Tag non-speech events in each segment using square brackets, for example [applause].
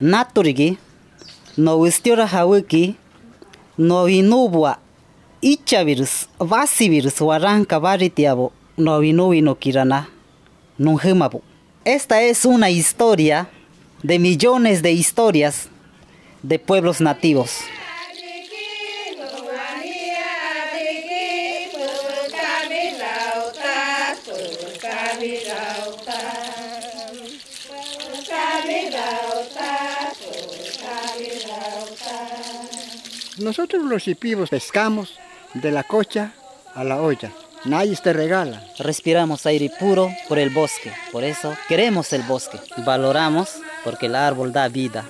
naturigi no wistiora hawiki no vinubwa ichavirus vasivirus waranka varitiavo no vinuvi no kirana nunjimapu esta es una historia de millones de historias de pueblos nativos Nosotros los hipivos pescamos de la cocha a la olla. Nadie te regala. Respiramos aire puro por el bosque, por eso queremos el bosque. Valoramos porque el árbol da vida,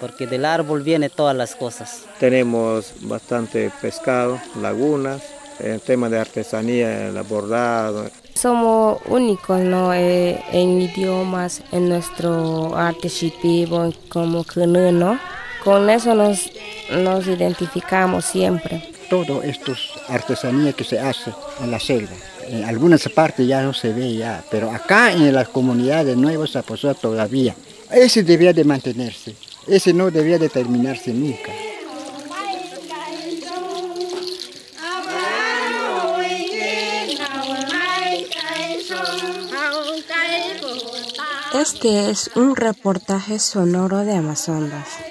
porque del árbol vienen todas las cosas. Tenemos bastante pescado, lagunas, el tema de artesanía, el bordado. Somos únicos ¿no? Eh, en idiomas, en nuestro arte shipibo, como ¿no? Con eso nos, nos identificamos siempre. Todo esto es artesanía que se hace en la selva. En algunas partes ya no se ve ya, pero acá en la comunidad de Nuevo Zaposoa todavía. Ese debía de mantenerse, ese no debía de terminarse nunca. Este es un reportaje sonoro de Amazonas.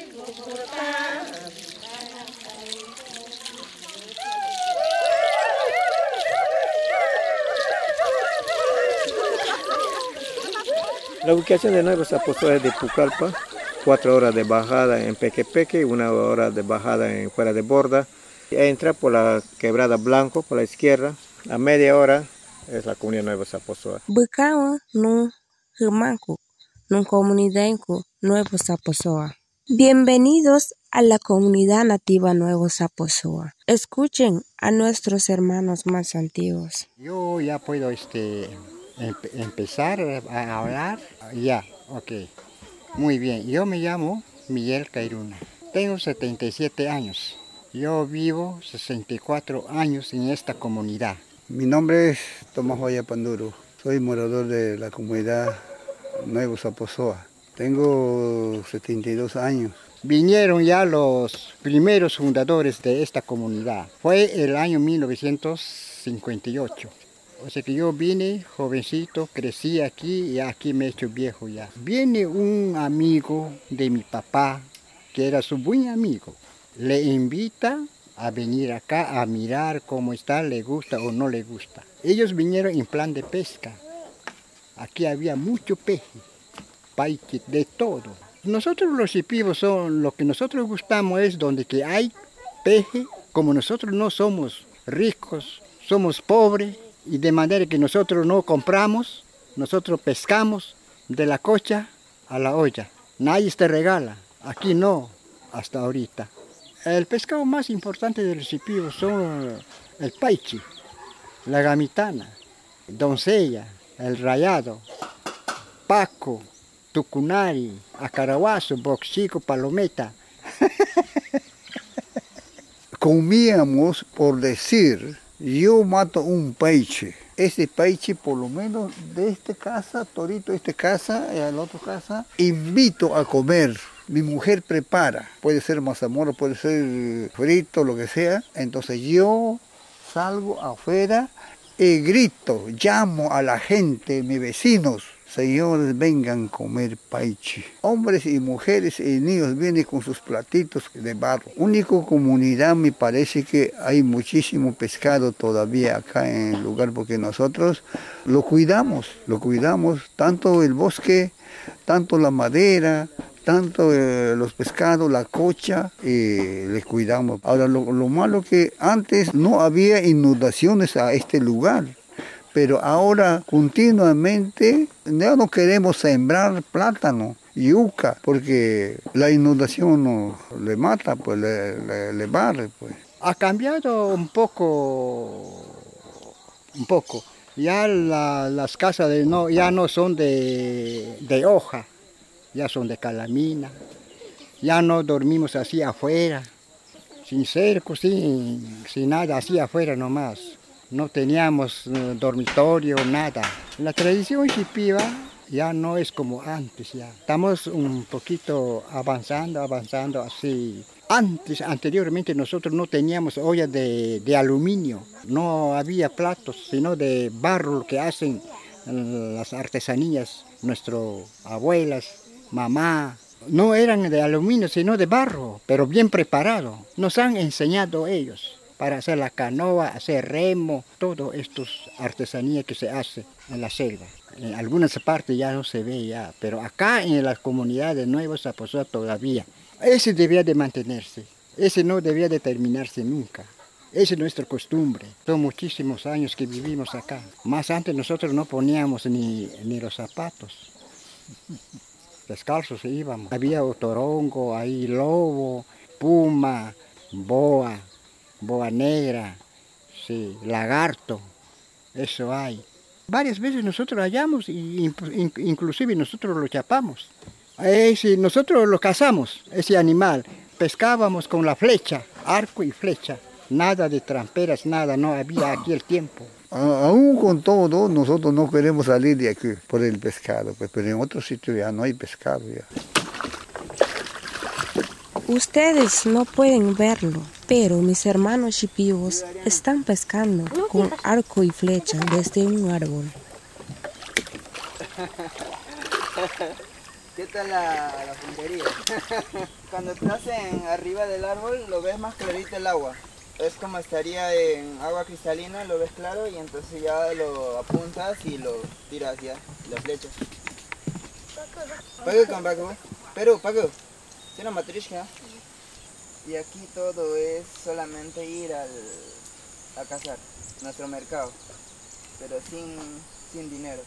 La ubicación de Nuevo Zaposoa es de Pucallpa, cuatro horas de bajada en Pequepeque y una hora de bajada en Fuera de Borda. Entra por la quebrada Blanco, por la izquierda, a media hora es la comunidad Nuevo Zaposoa. Bucawa no Humanco, no comunidad Nuevo Zaposoa. Bienvenidos a la comunidad nativa Nuevo Zaposoa. Escuchen a nuestros hermanos más antiguos. Yo ya puedo este, empezar a hablar. Ya, ok. Muy bien. Yo me llamo Miguel Cairuna. Tengo 77 años. Yo vivo 64 años en esta comunidad. Mi nombre es Tomás Vaya Panduro. Soy morador de la comunidad Nuevo Zaposoa. Tengo 72 años. Vinieron ya los primeros fundadores de esta comunidad. Fue el año 1958. O sea que yo vine jovencito, crecí aquí y aquí me he hecho viejo ya. Viene un amigo de mi papá, que era su buen amigo. Le invita a venir acá a mirar cómo está, le gusta o no le gusta. Ellos vinieron en plan de pesca. Aquí había mucho peje, paique, de todo. Nosotros los hipivos son, lo que nosotros gustamos es donde que hay peje, como nosotros no somos ricos, somos pobres, y de manera que nosotros no compramos, nosotros pescamos de la cocha a la olla. Nadie te regala, aquí no, hasta ahorita. El pescado más importante del recipio son el paichi, la gamitana, doncella, el rayado, paco, tucunari, acaraguazo, boxico, palometa. [laughs] Comíamos por decir yo mato un peiche. Ese peiche, por lo menos de esta casa, torito esta casa y a la otra casa, invito a comer. Mi mujer prepara, puede ser mazamorra, puede ser frito, lo que sea. Entonces yo salgo afuera y grito, llamo a la gente, mis vecinos, Señores, vengan a comer paichi. Hombres y mujeres y niños vienen con sus platitos de barro. Único comunidad me parece que hay muchísimo pescado todavía acá en el lugar porque nosotros lo cuidamos, lo cuidamos, tanto el bosque, tanto la madera, tanto eh, los pescados, la cocha, y les cuidamos. Ahora, lo, lo malo que antes no había inundaciones a este lugar pero ahora continuamente ya no queremos sembrar plátano, yuca, porque la inundación no, le mata, pues le, le, barre. Pues. Ha cambiado un poco, un poco. Ya las casas de no, ya no son de, de hoja, ya son de calamina. Ya no dormimos así afuera, sin cerco, sin, sin nada, así afuera nomás no teníamos eh, dormitorio, nada. La tradición shipiva ya no es como antes ya. Estamos un poquito avanzando, avanzando así. Antes, anteriormente nosotros no teníamos ollas de, de aluminio, no había platos, sino de barro que hacen las artesanías, nuestras abuelas, mamá, no eran de aluminio, sino de barro, pero bien preparado. Nos han enseñado ellos para hacer la canoa, hacer remo, todo estas artesanías que se hace en la selva. En algunas partes ya no se ve ya, pero acá en la comunidad de Nuevo Zaposoa todavía. Ese debía de mantenerse, ese no debía de terminarse nunca. Esa es nuestra costumbre. Son muchísimos años que vivimos acá. Más antes nosotros no poníamos ni, ni los zapatos. Descalzos íbamos. Había otorongo, ahí lobo, puma, boa, boa negra, sí, lagarto. Eso hay. Varias veces nosotros hallamos y inclusive nosotros lo chapamos. Ese, nosotros lo cazamos, ese animal. Pescábamos con la flecha, arco y flecha. Nada de tramperas, nada, no había aquí el tiempo. Aún con todo, nosotros no queremos salir de aquí por el pescado, pues, pero en otro sitio ya no hay pescado ya. Ustedes no pueden verlo, pero mis hermanos chipivos están pescando con arco y flecha desde un árbol. ¿Qué tal la, la puntería? [laughs] Cuando estás en arriba del árbol lo ves más clarito el agua es como estaría en agua cristalina, lo ves claro y entonces ya lo apuntas y lo tiras ya, las flechas. Pago con Paco. Perú, Paco. Tiene matrishka. Y aquí todo es solamente ir al, a cazar, nuestro mercado, pero sin, sin dinero.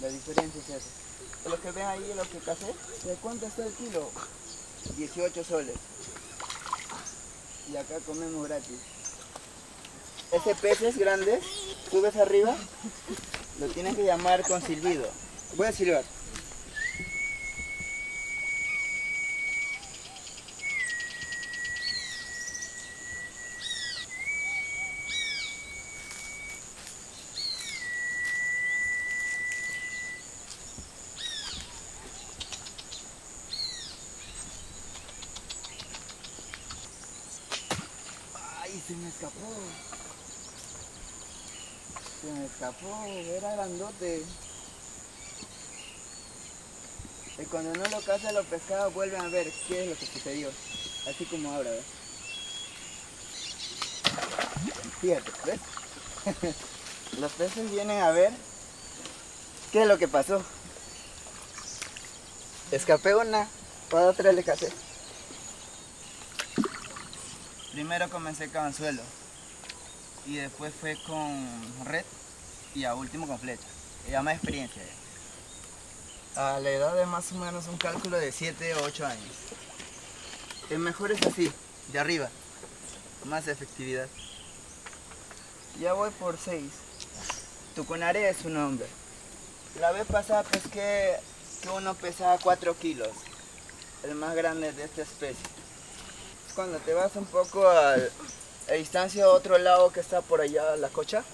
La diferencia es esa. Los que ven ahí, lo que casé, ¿de cuánto está el kilo? 18 soles y acá comemos gratis. Ese pez es grande, subes arriba, lo tienes que llamar con silbido. Voy a silbar. se me escapó. Se me escapó, era grandote. Y cuando no lo cazan los pescados vuelven a ver qué es lo que sucedió. Así como ahora, ¿ves? [laughs] Los peces vienen a ver qué es lo que pasó. Escapé una, para otra le casé. Primero comencé con anzuelo y después fue con red y a último con flecha. Ya más experiencia. A la edad de más o menos un cálculo de 7 o 8 años. El mejor es así, de arriba. Más efectividad. Ya voy por 6. Tucunare es su nombre. La vez pasada pesqué que uno pesaba 4 kilos. El más grande de esta especie cuando te vas un poco a, distancia a otro lado que está por allá, la cocha,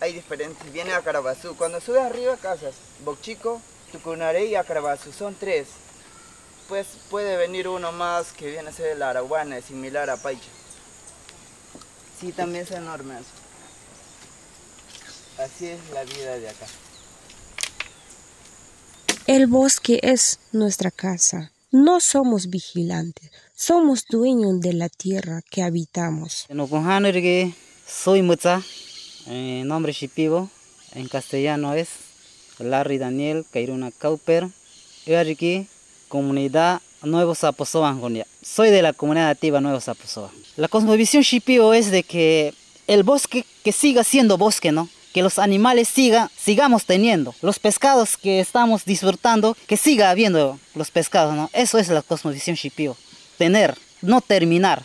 hay diferentes. Viene a Carabazú. Cuando subes arriba, casas Bocchico, Tucunaré y Acarabazú. Son tres. Pues puede venir uno más que viene a ser el Araguana, similar a Paicha. Sí, también es enorme eso. Así es la vida de acá. El bosque es nuestra casa. No somos vigilantes, somos dueños de la tierra que habitamos. Soy Mutza, en nombre shipivo, en castellano es Larry Daniel Cairuna Cauper. Aquí, comunidad Nuevo Zaposoa, Soy de la comunidad nativa Nuevo Zaposoa. La cosmovisión shipivo es de que el bosque que siga siendo bosque, ¿no? que los animales sigan, sigamos teniendo, los pescados que estamos disfrutando, que siga habiendo los pescados, ¿no? Eso es la cosmovisión shipio. No terminar,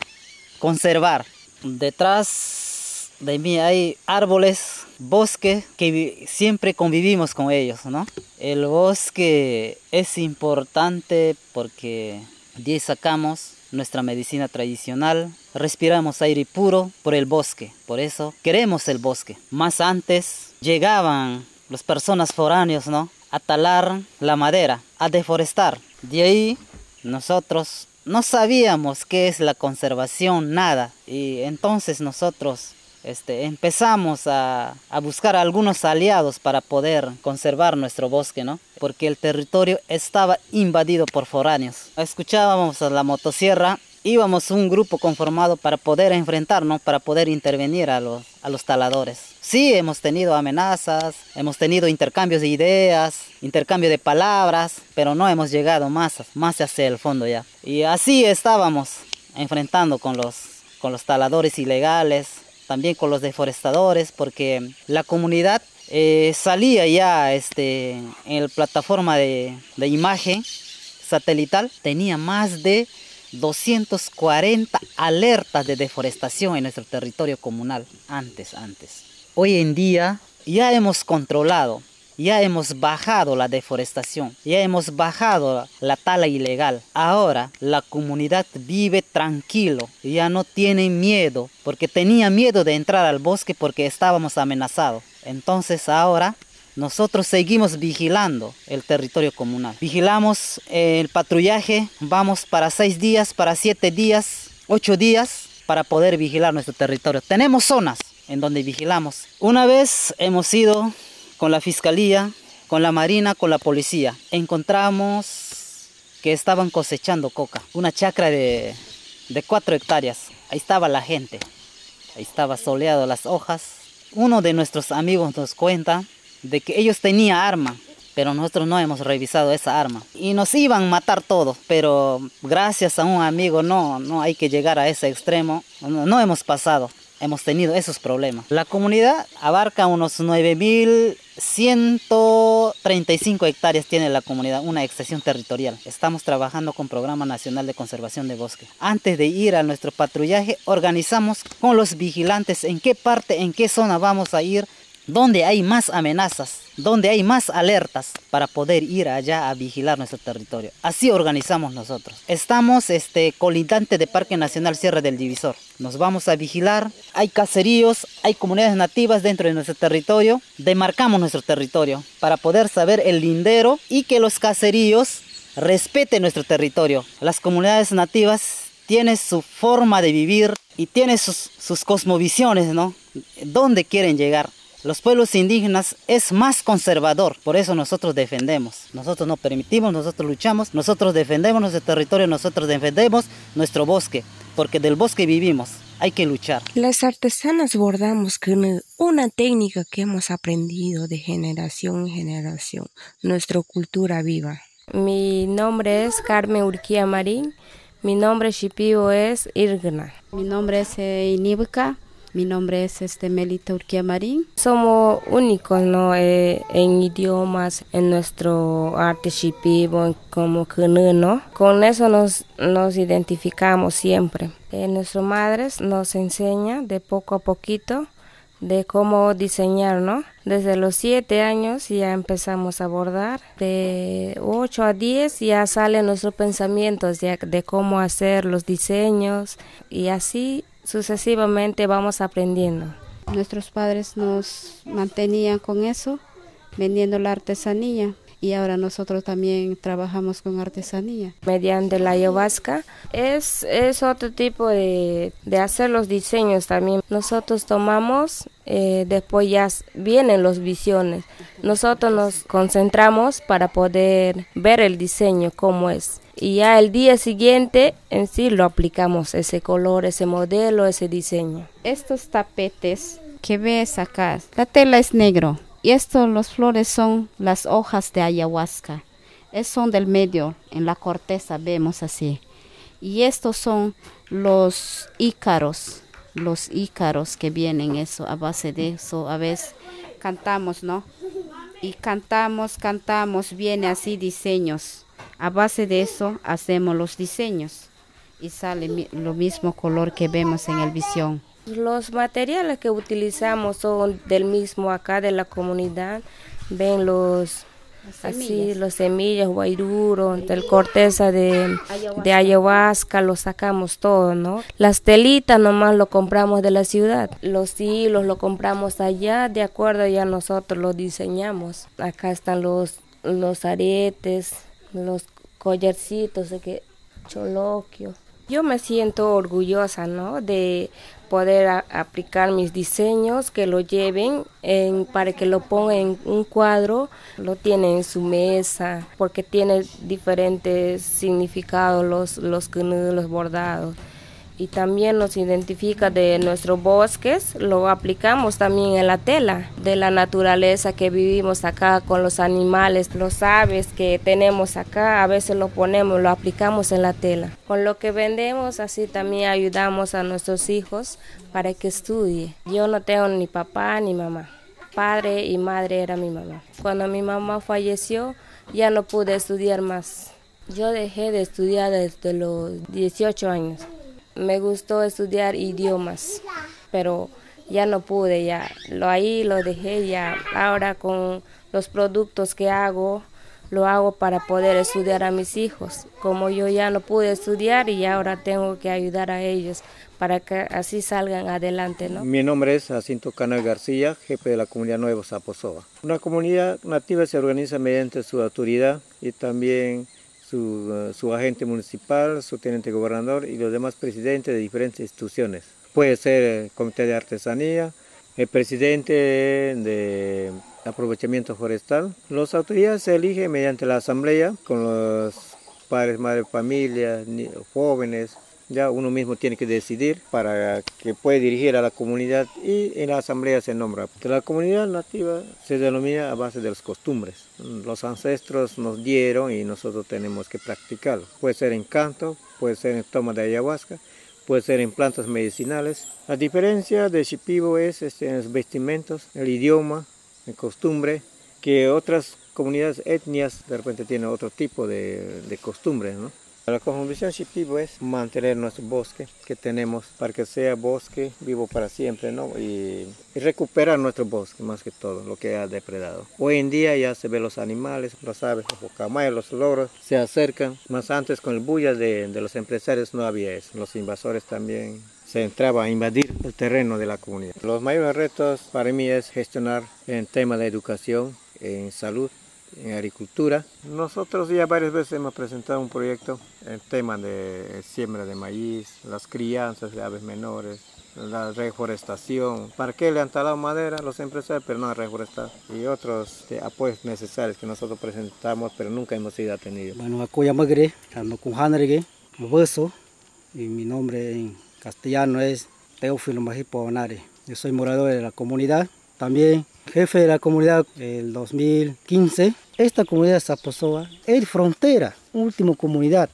conservar. Detrás de mí hay árboles, bosque, que siempre convivimos con ellos, ¿no? El bosque es importante porque de sacamos nuestra medicina tradicional, respiramos aire puro por el bosque, por eso queremos el bosque. Más antes llegaban las personas foráneos, ¿no? A talar la madera, a deforestar. De ahí nosotros no sabíamos qué es la conservación, nada. Y entonces nosotros este, empezamos a, a, buscar algunos aliados para poder conservar nuestro bosque, ¿no? Porque el territorio estaba invadido por foráneos. Escuchábamos a la motosierra, íbamos un grupo conformado para poder enfrentarnos, para poder intervenir a los, a los taladores. Sí, hemos tenido amenazas, hemos tenido intercambios de ideas, intercambio de palabras, pero no hemos llegado más, más hacia el fondo ya. Y así estábamos enfrentando con los, con los taladores ilegales, también con los deforestadores, porque la comunidad eh, salía ya este, en la plataforma de, de imagen satelital, tenía más de 240 alertas de deforestación en nuestro territorio comunal antes, antes. Hoy en día ya hemos controlado, ya hemos bajado la deforestación, ya hemos bajado la tala ilegal. Ahora la comunidad vive tranquilo, ya no tiene miedo, porque tenía miedo de entrar al bosque porque estábamos amenazados. Entonces ahora nosotros seguimos vigilando el territorio comunal. Vigilamos el patrullaje, vamos para seis días, para siete días, ocho días para poder vigilar nuestro territorio. Tenemos zonas en donde vigilamos. Una vez hemos ido con la fiscalía, con la marina, con la policía. Encontramos que estaban cosechando coca, una chacra de, de cuatro hectáreas. Ahí estaba la gente, ahí estaba soleado las hojas. Uno de nuestros amigos nos cuenta de que ellos tenían arma, pero nosotros no hemos revisado esa arma. Y nos iban a matar todos, pero gracias a un amigo no, no hay que llegar a ese extremo. No, hemos pasado, hemos tenido esos problemas. La comunidad abarca unos 9.135 hectáreas tiene la comunidad, una extensión territorial. Estamos trabajando con Programa Nacional de Conservación de Bosque. Antes de ir a nuestro patrullaje, organizamos con los vigilantes en qué parte, en qué zona vamos a ir donde hay más amenazas, donde hay más alertas para poder ir allá a vigilar nuestro territorio. Así organizamos nosotros. Estamos este, colindante de Parque Nacional Sierra del Divisor. Nos vamos a vigilar. Hay caseríos, hay comunidades nativas dentro de nuestro territorio. Demarcamos nuestro territorio para poder saber el lindero y que los caseríos respeten nuestro territorio. Las comunidades nativas tienen su forma de vivir y tienen sus, sus cosmovisiones, ¿no? ¿Dónde quieren llegar? Los pueblos indígenas es más conservador, por eso nosotros defendemos. Nosotros no permitimos, nosotros luchamos, nosotros defendemos nuestro territorio, nosotros defendemos nuestro bosque, porque del bosque vivimos. Hay que luchar. Las artesanas bordamos con una técnica que hemos aprendido de generación en generación, nuestra cultura viva. Mi nombre es Carmen Urquía Marín, mi nombre shipio es Irgna. Mi nombre es eh, Iníbuca. Mi nombre es este Melita Urquía Marín. Somos únicos ¿no? Eh, en idiomas, en nuestro arte shipibo, como Kunu, ¿no? Con eso nos, nos identificamos siempre. Eh, nuestras madres nos enseña de poco a poquito de cómo diseñar, ¿no? Desde los siete años ya empezamos a bordar, de 8 a 10 ya salen nuestros pensamientos ya de cómo hacer los diseños y así sucesivamente vamos aprendiendo. Nuestros padres nos mantenían con eso, vendiendo la artesanía y ahora nosotros también trabajamos con artesanía. Mediante la ayahuasca es, es otro tipo de, de hacer los diseños también. Nosotros tomamos, eh, después ya vienen las visiones. Nosotros nos concentramos para poder ver el diseño, cómo es. Y ya el día siguiente en sí lo aplicamos, ese color, ese modelo, ese diseño. Estos tapetes que ves acá, la tela es negro y estos, los flores son las hojas de ayahuasca. Es son del medio, en la corteza vemos así. Y estos son los ícaros, los ícaros que vienen eso, a base de eso, a veces cantamos, ¿no? Y cantamos, cantamos, viene así diseños. A base de eso hacemos los diseños y sale lo mismo color que vemos en el visión. Los materiales que utilizamos son del mismo acá de la comunidad. Ven los, Así, los semillas, guairuro, del corteza de, de ayahuasca, lo sacamos todo, ¿no? Las telitas nomás lo compramos de la ciudad. Los hilos lo compramos allá, de acuerdo, ya nosotros lo diseñamos. Acá están los, los aretes, los collarcitos de que choloquio. Yo me siento orgullosa, ¿no? De poder aplicar mis diseños, que lo lleven en, para que lo pongan en un cuadro, lo tienen en su mesa, porque tiene diferentes significados los, los los bordados y también nos identifica de nuestros bosques, lo aplicamos también en la tela, de la naturaleza que vivimos acá con los animales, los aves que tenemos acá, a veces lo ponemos, lo aplicamos en la tela. Con lo que vendemos así también ayudamos a nuestros hijos para que estudie. Yo no tengo ni papá ni mamá. Padre y madre era mi mamá. Cuando mi mamá falleció, ya no pude estudiar más. Yo dejé de estudiar desde los 18 años me gustó estudiar idiomas, pero ya no pude, ya lo ahí lo dejé ya. Ahora con los productos que hago, lo hago para poder estudiar a mis hijos. Como yo ya no pude estudiar y ahora tengo que ayudar a ellos para que así salgan adelante. ¿no? Mi nombre es Jacinto Canal García, jefe de la comunidad Nuevo Zaposoa. Una comunidad nativa se organiza mediante su autoridad y también su, agente municipal, su teniente gobernador y los demás presidentes de diferentes instituciones. Puede ser el comité de artesanía, el presidente de aprovechamiento forestal. Las autoridades se eligen mediante la asamblea con los padres, madres, familias, jóvenes, ya uno mismo tiene que decidir para que pueda dirigir a la comunidad y en la asamblea se nombra. La comunidad nativa se denomina a base de las costumbres. Los ancestros nos dieron y nosotros tenemos que practicarlo. Puede ser en canto, puede ser en toma de ayahuasca, puede ser en plantas medicinales. La diferencia de Shipibo es este, en los vestimentos, el idioma, la costumbre, que otras comunidades etnias de repente tienen otro tipo de, de costumbres. La conjunción Shipibo es mantener nuestro bosque que tenemos para que sea bosque vivo para siempre, ¿no? Y, recuperar nuestro bosque más que todo, lo que ha depredado. Hoy en día ya se ven los animales, los aves, los bocamayos, los loros, se acercan. Más antes con el bulla de, de los empresarios no había eso. Los invasores también se entraba a invadir el terreno de la comunidad. Los mayores retos para mí es gestionar en tema de educación, en salud, en agricultura. Nosotros ya varias veces hemos presentado un proyecto en tema de siembra de maíz, las crianzas de aves menores, la reforestación. ¿Para qué le han talado madera los empresarios? Pero no reforestar. Y otros apoyos necesarios que nosotros presentamos, pero nunca hemos sido atendidos. Bueno, Acuya Magre, con Hueso, y mi nombre en castellano es Teófilo Majipo Bonare. Yo soy morador de la comunidad. También jefe de la comunidad el 2015. Esta comunidad Zaposoa es frontera, última comunidad,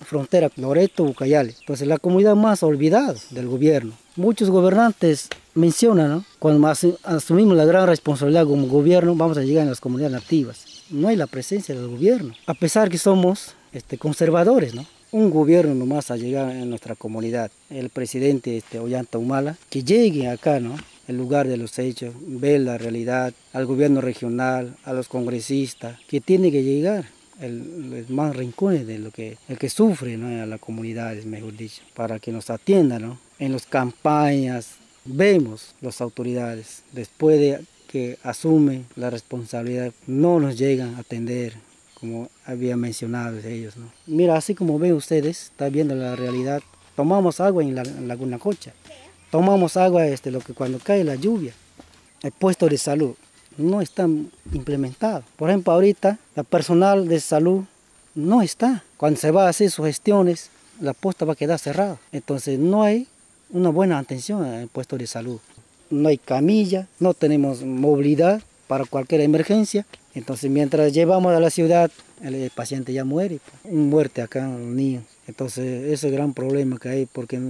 frontera Loreto, Ucayali. Pues es la comunidad más olvidada del gobierno. Muchos gobernantes mencionan, ¿no? cuando asumimos la gran responsabilidad como gobierno, vamos a llegar a las comunidades nativas. No hay la presencia del gobierno, a pesar que somos este, conservadores, ¿no? un gobierno nomás a llegar en nuestra comunidad, el presidente este, Ollanta Humala, que llegue acá, ¿no? El lugar de los hechos, ver la realidad, al gobierno regional, a los congresistas, que tiene que llegar el, los más rincones de lo que el que sufre ¿no? a las comunidades, mejor dicho, para que nos atiendan ¿no? en las campañas. Vemos las autoridades, después de que asumen la responsabilidad, no nos llegan a atender como había mencionado ellos. ¿no? Mira, así como ven ustedes, está viendo la realidad, tomamos agua en la Laguna Cocha, tomamos agua este, lo que cuando cae la lluvia. El puesto de salud no está implementado. Por ejemplo, ahorita la personal de salud no está. Cuando se va a hacer sus gestiones, la posta va a quedar cerrada. Entonces no hay una buena atención el puesto de salud. No hay camilla, no tenemos movilidad para cualquier emergencia. Entonces mientras llevamos a la ciudad, el paciente ya muere. Muerte acá los niños. Entonces ese es el gran problema que hay porque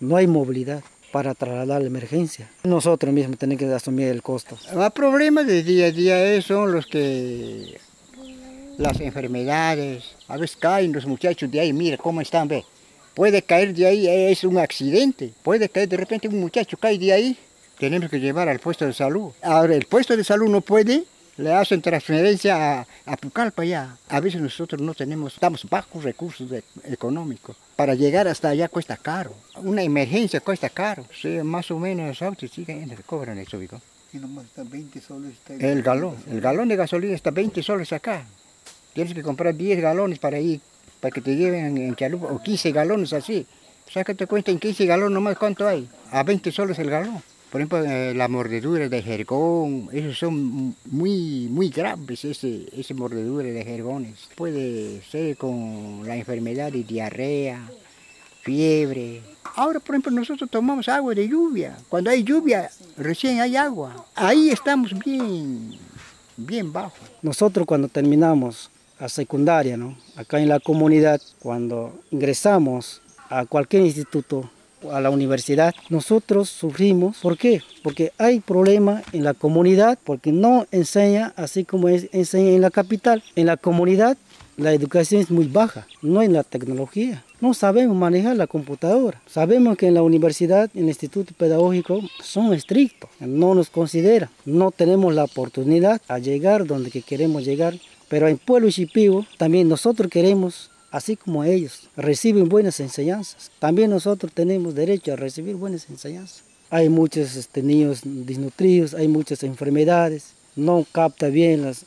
no hay movilidad para trasladar la emergencia. Nosotros mismos tenemos que asumir el costo. Los problemas de día a día son los que las enfermedades, a veces caen los muchachos de ahí, mira cómo están, ve. Puede caer de ahí, es un accidente. Puede caer de repente un muchacho cae de ahí, tenemos que llevar al puesto de salud. Ahora, el puesto de salud no puede le hacen transferencia a, a Pucallpa ya. A veces nosotros no tenemos, estamos bajos recursos de- económicos. Para llegar hasta allá cuesta caro. Una emergencia cuesta caro. Sí, más o menos los autos sí que cobran eso, hijo. Y nomás está 20 soles. está El galón, el galón de gasolina está 20 soles acá. Tienes que comprar 10 galones para ir, para que te lleven en chalupa, o 15 galones así. Sácate cuenta en 15 galones nomás cuánto hay. A 20 soles el galón. Por ejemplo, eh, la mordedura de jergón, esos son muy, muy graves, ese, ese mordedura de jergones. Puede ser con la enfermedad de diarrea, fiebre. Ahora, por ejemplo, nosotros tomamos agua de lluvia. Cuando hay lluvia, recién hay agua. Ahí estamos bien, bien bajos. Nosotros cuando terminamos la secundaria, ¿no? acá en la comunidad, cuando ingresamos a cualquier instituto, a la universidad, nosotros sufrimos. ¿Por qué? Porque hay problemas en la comunidad, porque no enseña así como es, enseña en la capital. En la comunidad la educación es muy baja, no en la tecnología. No sabemos manejar la computadora. Sabemos que en la universidad, en el instituto pedagógico, son estrictos, no nos consideran. No tenemos la oportunidad a llegar donde que queremos llegar. Pero en Pueblo Shipibo también nosotros queremos, así como ellos, reciben buenas enseñanzas. También nosotros tenemos derecho a recibir buenas enseñanzas. Hay muchos este, niños desnutridos, hay muchas enfermedades, no capta bien los,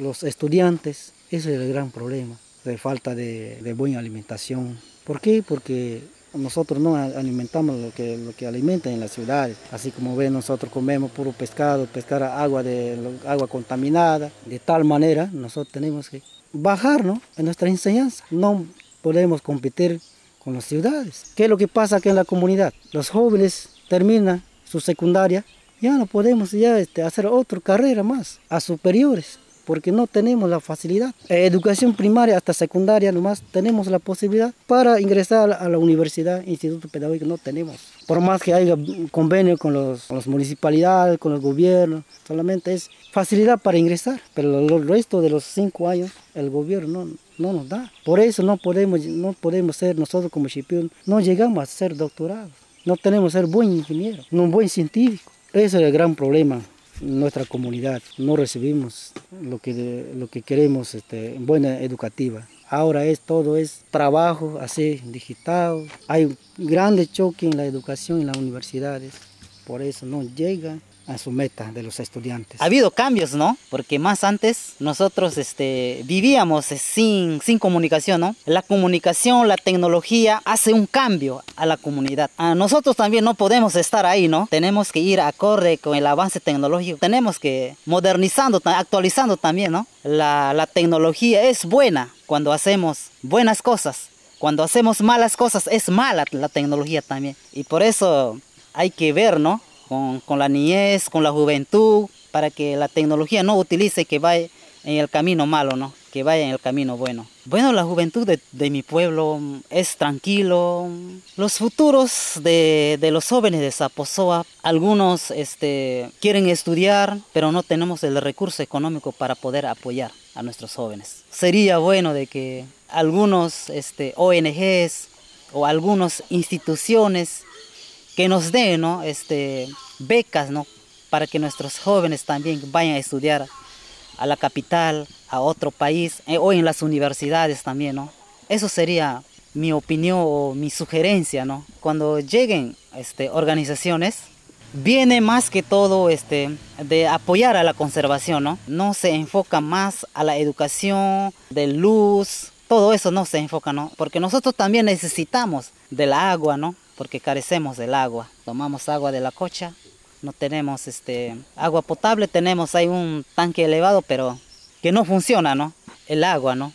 los estudiantes. Ese es el gran problema, de falta de, de buena alimentación. ¿Por qué? Porque nosotros no alimentamos lo que, lo que alimentan en las ciudades. Así como ven, nosotros comemos puro pescado, pescar agua, de, agua contaminada. De tal manera, nosotros tenemos que bajar ¿no? en nuestra enseñanza. No podemos competir con las ciudades. ¿Qué es lo que pasa aquí en la comunidad? Los jóvenes terminan su secundaria, ya no podemos ya este, hacer otra carrera más, a superiores, porque no tenemos la facilidad. Eh, educación primaria hasta secundaria nomás tenemos la posibilidad para ingresar a la, universidad, instituto pedagógico no tenemos. Por más que haya convenio con los, con las municipalidades, con los gobiernos, solamente es facilidad para ingresar, pero el resto de los cinco años el gobierno no, no nos da. Por eso no podemos, no podemos ser nosotros como Chipión, no llegamos a ser doctorados, no tenemos ser buen ingeniero, no buen científico. Ese es el gran problema nuestra comunidad. No recibimos lo que, lo que queremos, este, buena educativa. Ahora es todo es trabajo así digital. Hay un grande choque en la educación en las universidades. Por eso no llega a su meta de los estudiantes. Ha habido cambios, ¿no? Porque más antes nosotros este, vivíamos eh, sin, sin comunicación, ¿no? La comunicación, la tecnología hace un cambio a la comunidad. A nosotros también no podemos estar ahí, ¿no? Tenemos que ir acorde con el avance tecnológico. Tenemos que modernizando, actualizando también, ¿no? La, la tecnología es buena cuando hacemos buenas cosas. Cuando hacemos malas cosas es mala la tecnología también. Y por eso hay que ver, ¿no? Con, la niñez, con la juventud, para que la tecnología no utilice que vaya en el camino malo, ¿no? Que vaya en el camino bueno. Bueno, la juventud de, mi pueblo es tranquilo. Los futuros de, los jóvenes de Zaposoa, algunos este, quieren estudiar, pero no tenemos el recurso económico para poder apoyar a nuestros jóvenes. Sería bueno de que algunos este, ONGs o algunas instituciones que nos den ¿no? este, becas ¿no? para que nuestros jóvenes también vayan a estudiar a la capital, a otro país eh, o en las universidades también. ¿no? Eso sería mi opinión o mi sugerencia. ¿no? Cuando lleguen este, organizaciones, viene más que todo este, de apoyar a la conservación. ¿no? no se enfoca más a la educación de luz, todo eso no se enfoca, ¿no? Porque nosotros también necesitamos del agua, ¿no? Porque carecemos del agua. Tomamos agua de la cocha, no tenemos este agua potable, tenemos ahí un tanque elevado, pero que no funciona, ¿no? El agua, ¿no?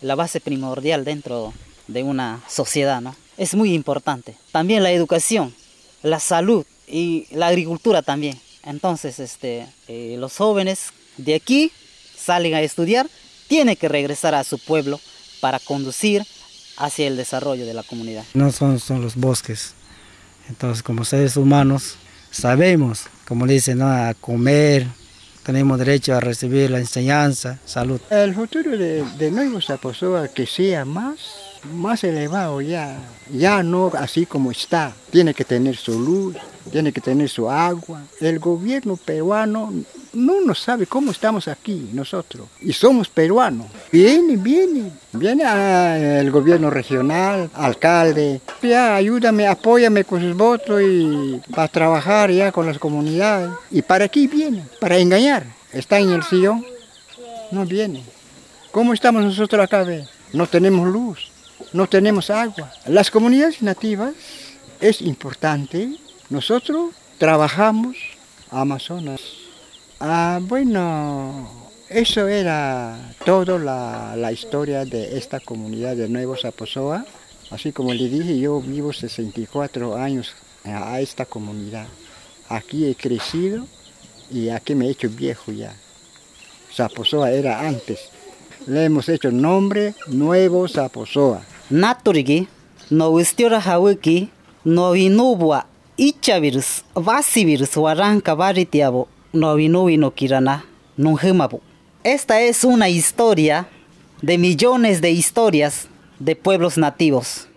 La base primordial dentro de una sociedad, ¿no? Es muy importante. También la educación, la salud y la agricultura también. Entonces, este, eh, los jóvenes de aquí salen a estudiar, tienen que regresar a su pueblo para conducir hacia el desarrollo de la comunidad. No son, son los bosques. Entonces, como seres humanos, sabemos, como dicen, ¿no? a comer, tenemos derecho a recibir la enseñanza, salud. El futuro de, de Nuevo Zaposoa que sea más, más elevado ya, ya no así como está. Tiene que tener su luz, tiene que tener su agua. El gobierno peruano no nos sabe cómo estamos aquí nosotros. Y somos peruanos. Viene, viene. Viene el gobierno regional, alcalde. Ya, ayúdame, apóyame con sus votos y para trabajar ya con las comunidades. ¿Y para aquí viene? Para engañar. Está en el sillón. No viene. ¿Cómo estamos nosotros acá? No tenemos luz, no tenemos agua. Las comunidades nativas es importante. Nosotros trabajamos Amazonas. Ah, bueno, eso era toda la, la, historia de esta comunidad de Nuevo Zaposoa. Así como le dije, yo vivo 64 años a esta comunidad. Aquí he crecido y aquí me he hecho viejo ya. Zaposoa era antes. Le hemos hecho nombre Nuevo Zaposoa. Naturigi, no vistiora hawiki, no vinubua, ichavirus, vasivirus, waranka varitiabo, no vinubi no kirana. Esta es una historia de millones de historias de pueblos nativos.